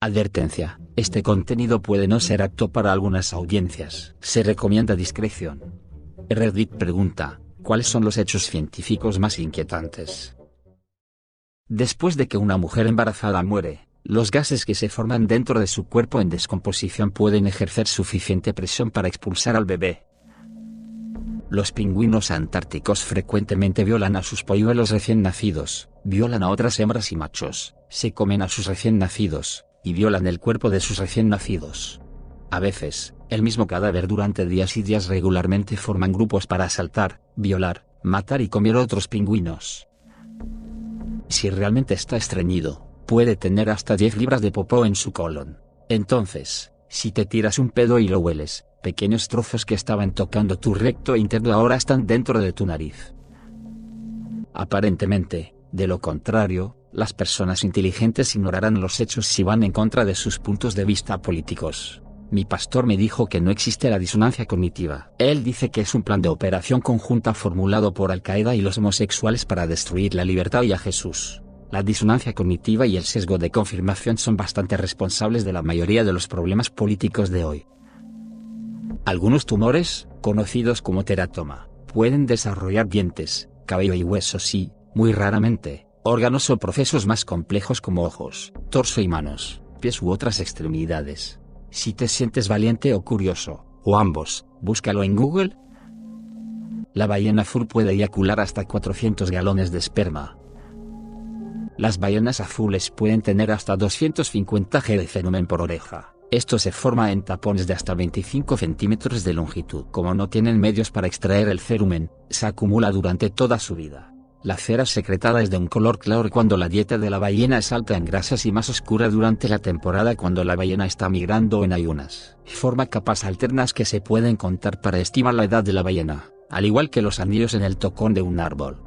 Advertencia, este contenido puede no ser apto para algunas audiencias. Se recomienda discreción. Reddit pregunta, ¿cuáles son los hechos científicos más inquietantes? Después de que una mujer embarazada muere, los gases que se forman dentro de su cuerpo en descomposición pueden ejercer suficiente presión para expulsar al bebé. Los pingüinos antárticos frecuentemente violan a sus polluelos recién nacidos, violan a otras hembras y machos, se comen a sus recién nacidos, y violan el cuerpo de sus recién nacidos. A veces, el mismo cadáver durante días y días regularmente forman grupos para asaltar, violar, matar y comer otros pingüinos. Si realmente está estreñido, puede tener hasta 10 libras de popó en su colon. Entonces, si te tiras un pedo y lo hueles, pequeños trozos que estaban tocando tu recto interno ahora están dentro de tu nariz. Aparentemente, de lo contrario, las personas inteligentes ignorarán los hechos si van en contra de sus puntos de vista políticos. Mi pastor me dijo que no existe la disonancia cognitiva. Él dice que es un plan de operación conjunta formulado por Al Qaeda y los homosexuales para destruir la libertad y a Jesús. La disonancia cognitiva y el sesgo de confirmación son bastante responsables de la mayoría de los problemas políticos de hoy. Algunos tumores, conocidos como teratoma, pueden desarrollar dientes, cabello y huesos y, muy raramente, órganos o procesos más complejos como ojos, torso y manos, pies u otras extremidades. Si te sientes valiente o curioso, o ambos, búscalo en Google. La ballena azul puede eyacular hasta 400 galones de esperma. Las ballenas azules pueden tener hasta 250 g de fenómeno por oreja. Esto se forma en tapones de hasta 25 centímetros de longitud. Como no tienen medios para extraer el cerumen, se acumula durante toda su vida. La cera secretada es de un color claro cuando la dieta de la ballena es alta en grasas y más oscura durante la temporada cuando la ballena está migrando en ayunas. Forma capas alternas que se pueden contar para estimar la edad de la ballena, al igual que los anillos en el tocón de un árbol.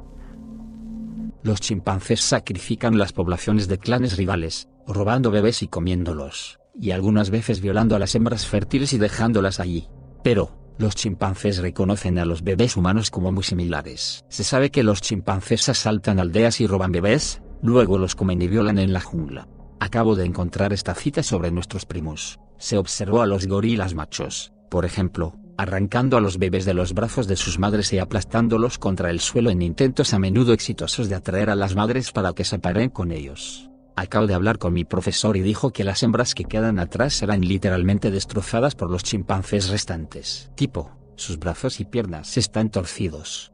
Los chimpancés sacrifican las poblaciones de clanes rivales, robando bebés y comiéndolos, y algunas veces violando a las hembras fértiles y dejándolas allí. Pero, los chimpancés reconocen a los bebés humanos como muy similares. Se sabe que los chimpancés asaltan aldeas y roban bebés, luego los comen y violan en la jungla. Acabo de encontrar esta cita sobre nuestros primos. Se observó a los gorilas machos, por ejemplo, arrancando a los bebés de los brazos de sus madres y aplastándolos contra el suelo en intentos a menudo exitosos de atraer a las madres para que se paren con ellos. Acabo de hablar con mi profesor y dijo que las hembras que quedan atrás serán literalmente destrozadas por los chimpancés restantes. Tipo, sus brazos y piernas están torcidos.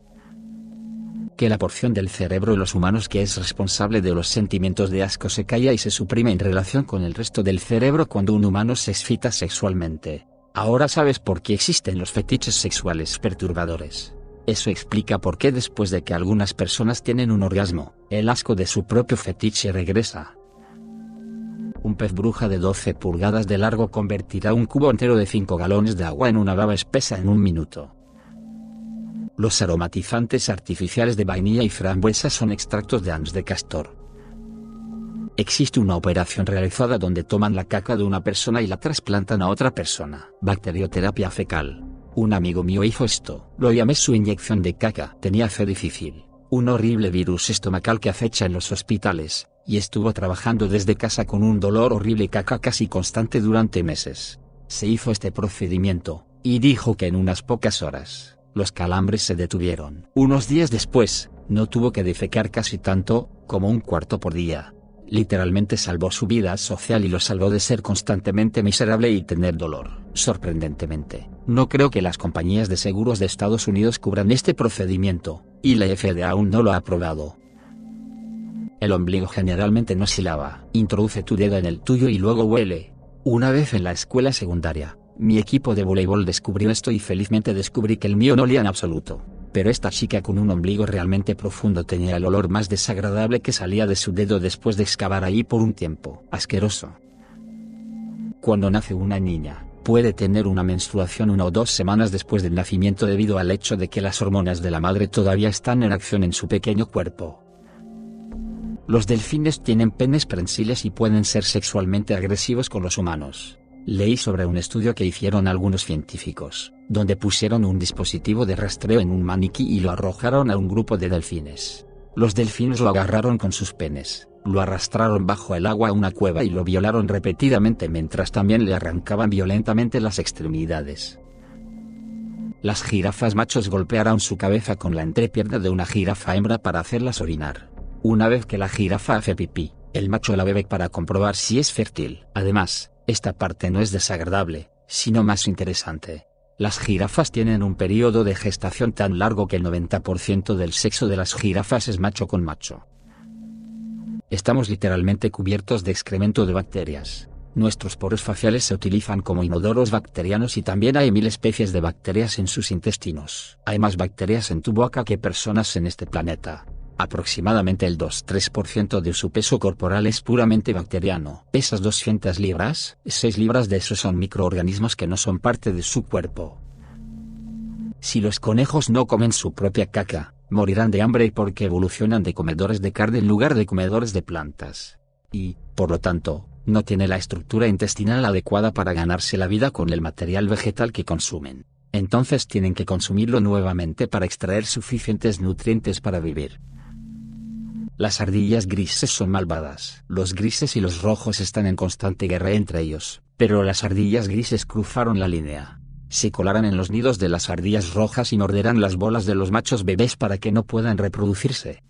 Que la porción del cerebro de los humanos que es responsable de los sentimientos de asco se calla y se suprime en relación con el resto del cerebro cuando un humano se excita sexualmente. Ahora sabes por qué existen los fetiches sexuales perturbadores. Eso explica por qué después de que algunas personas tienen un orgasmo, el asco de su propio fetiche regresa. Un pez bruja de 12 pulgadas de largo convertirá un cubo entero de 5 galones de agua en una baba espesa en un minuto. Los aromatizantes artificiales de vainilla y frambuesa son extractos de ans de castor. Existe una operación realizada donde toman la caca de una persona y la trasplantan a otra persona. Bacterioterapia fecal. Un amigo mío hizo esto. Lo llamé su inyección de caca. Tenía fe difícil. Un horrible virus estomacal que acecha en los hospitales, y estuvo trabajando desde casa con un dolor horrible caca casi constante durante meses. Se hizo este procedimiento, y dijo que en unas pocas horas, los calambres se detuvieron. Unos días después, no tuvo que defecar casi tanto, como un cuarto por día literalmente salvó su vida social y lo salvó de ser constantemente miserable y tener dolor. Sorprendentemente, no creo que las compañías de seguros de Estados Unidos cubran este procedimiento, y la FDA aún no lo ha aprobado. El ombligo generalmente no se lava. Introduce tu dedo en el tuyo y luego huele. Una vez en la escuela secundaria, mi equipo de voleibol descubrió esto y felizmente descubrí que el mío no olía en absoluto pero esta chica con un ombligo realmente profundo tenía el olor más desagradable que salía de su dedo después de excavar allí por un tiempo. Asqueroso. Cuando nace una niña, puede tener una menstruación una o dos semanas después del nacimiento debido al hecho de que las hormonas de la madre todavía están en acción en su pequeño cuerpo. Los delfines tienen penes prensiles y pueden ser sexualmente agresivos con los humanos. Leí sobre un estudio que hicieron algunos científicos, donde pusieron un dispositivo de rastreo en un maniquí y lo arrojaron a un grupo de delfines. Los delfines lo agarraron con sus penes, lo arrastraron bajo el agua a una cueva y lo violaron repetidamente mientras también le arrancaban violentamente las extremidades. Las jirafas machos golpearon su cabeza con la entrepierna de una jirafa hembra para hacerlas orinar. Una vez que la jirafa hace pipí, el macho la bebe para comprobar si es fértil. Además, esta parte no es desagradable, sino más interesante. Las jirafas tienen un periodo de gestación tan largo que el 90% del sexo de las jirafas es macho con macho. Estamos literalmente cubiertos de excremento de bacterias. Nuestros poros faciales se utilizan como inodoros bacterianos y también hay mil especies de bacterias en sus intestinos. Hay más bacterias en tu boca que personas en este planeta. Aproximadamente el 2-3% de su peso corporal es puramente bacteriano. Pesas 200 libras, 6 libras de esos son microorganismos que no son parte de su cuerpo. Si los conejos no comen su propia caca, morirán de hambre porque evolucionan de comedores de carne en lugar de comedores de plantas. Y, por lo tanto, no tiene la estructura intestinal adecuada para ganarse la vida con el material vegetal que consumen. Entonces tienen que consumirlo nuevamente para extraer suficientes nutrientes para vivir. Las ardillas grises son malvadas. Los grises y los rojos están en constante guerra entre ellos, pero las ardillas grises cruzaron la línea. Se colarán en los nidos de las ardillas rojas y morderán las bolas de los machos bebés para que no puedan reproducirse.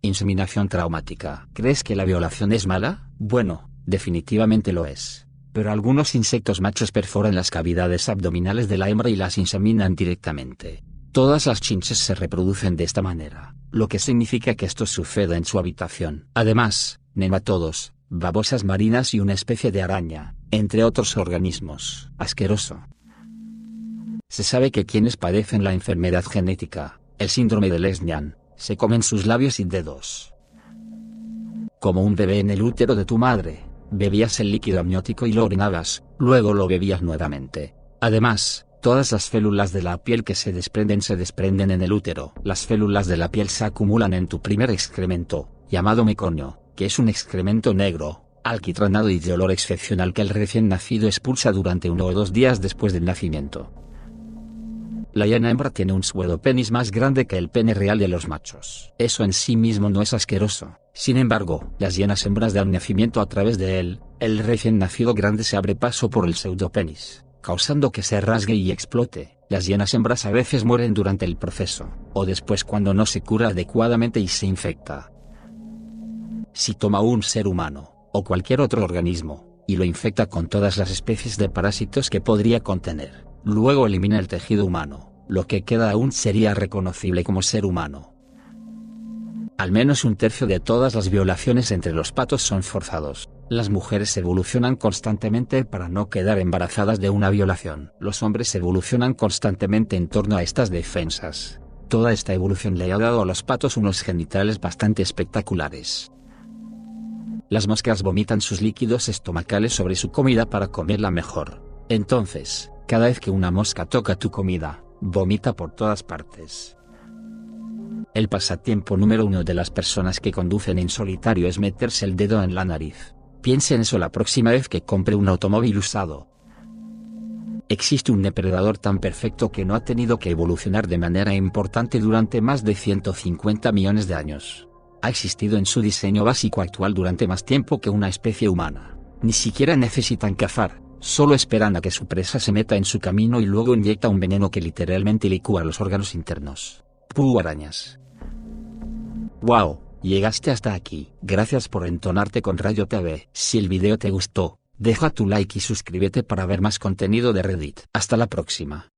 Inseminación traumática. ¿Crees que la violación es mala? Bueno, definitivamente lo es. Pero algunos insectos machos perforan las cavidades abdominales de la hembra y las inseminan directamente. Todas las chinches se reproducen de esta manera, lo que significa que esto sucede en su habitación. Además, nematodos, babosas marinas y una especie de araña, entre otros organismos. Asqueroso. Se sabe que quienes padecen la enfermedad genética, el síndrome de Lesnian, se comen sus labios y dedos. Como un bebé en el útero de tu madre, bebías el líquido amniótico y lo orinabas, luego lo bebías nuevamente. Además, todas las células de la piel que se desprenden se desprenden en el útero. Las células de la piel se acumulan en tu primer excremento, llamado meconio, que es un excremento negro, alquitranado y de olor excepcional que el recién nacido expulsa durante uno o dos días después del nacimiento. La hiena hembra tiene un penis más grande que el pene real de los machos. Eso en sí mismo no es asqueroso. Sin embargo, las hienas hembras dan nacimiento a través de él, el recién nacido grande se abre paso por el pseudopenis, causando que se rasgue y explote. Las hienas hembras a veces mueren durante el proceso, o después cuando no se cura adecuadamente y se infecta. Si toma un ser humano, o cualquier otro organismo, y lo infecta con todas las especies de parásitos que podría contener, Luego elimina el tejido humano, lo que queda aún sería reconocible como ser humano. Al menos un tercio de todas las violaciones entre los patos son forzados. Las mujeres evolucionan constantemente para no quedar embarazadas de una violación. Los hombres evolucionan constantemente en torno a estas defensas. Toda esta evolución le ha dado a los patos unos genitales bastante espectaculares. Las moscas vomitan sus líquidos estomacales sobre su comida para comerla mejor. Entonces, cada vez que una mosca toca tu comida, vomita por todas partes. El pasatiempo número uno de las personas que conducen en solitario es meterse el dedo en la nariz. Piense en eso la próxima vez que compre un automóvil usado. Existe un depredador tan perfecto que no ha tenido que evolucionar de manera importante durante más de 150 millones de años. Ha existido en su diseño básico actual durante más tiempo que una especie humana. Ni siquiera necesitan cazar, Solo esperan a que su presa se meta en su camino y luego inyecta un veneno que literalmente licúa los órganos internos. Wow, llegaste hasta aquí. Gracias por entonarte con Rayo TV. Si el video te gustó, deja tu like y suscríbete para ver más contenido de Reddit. Hasta la próxima.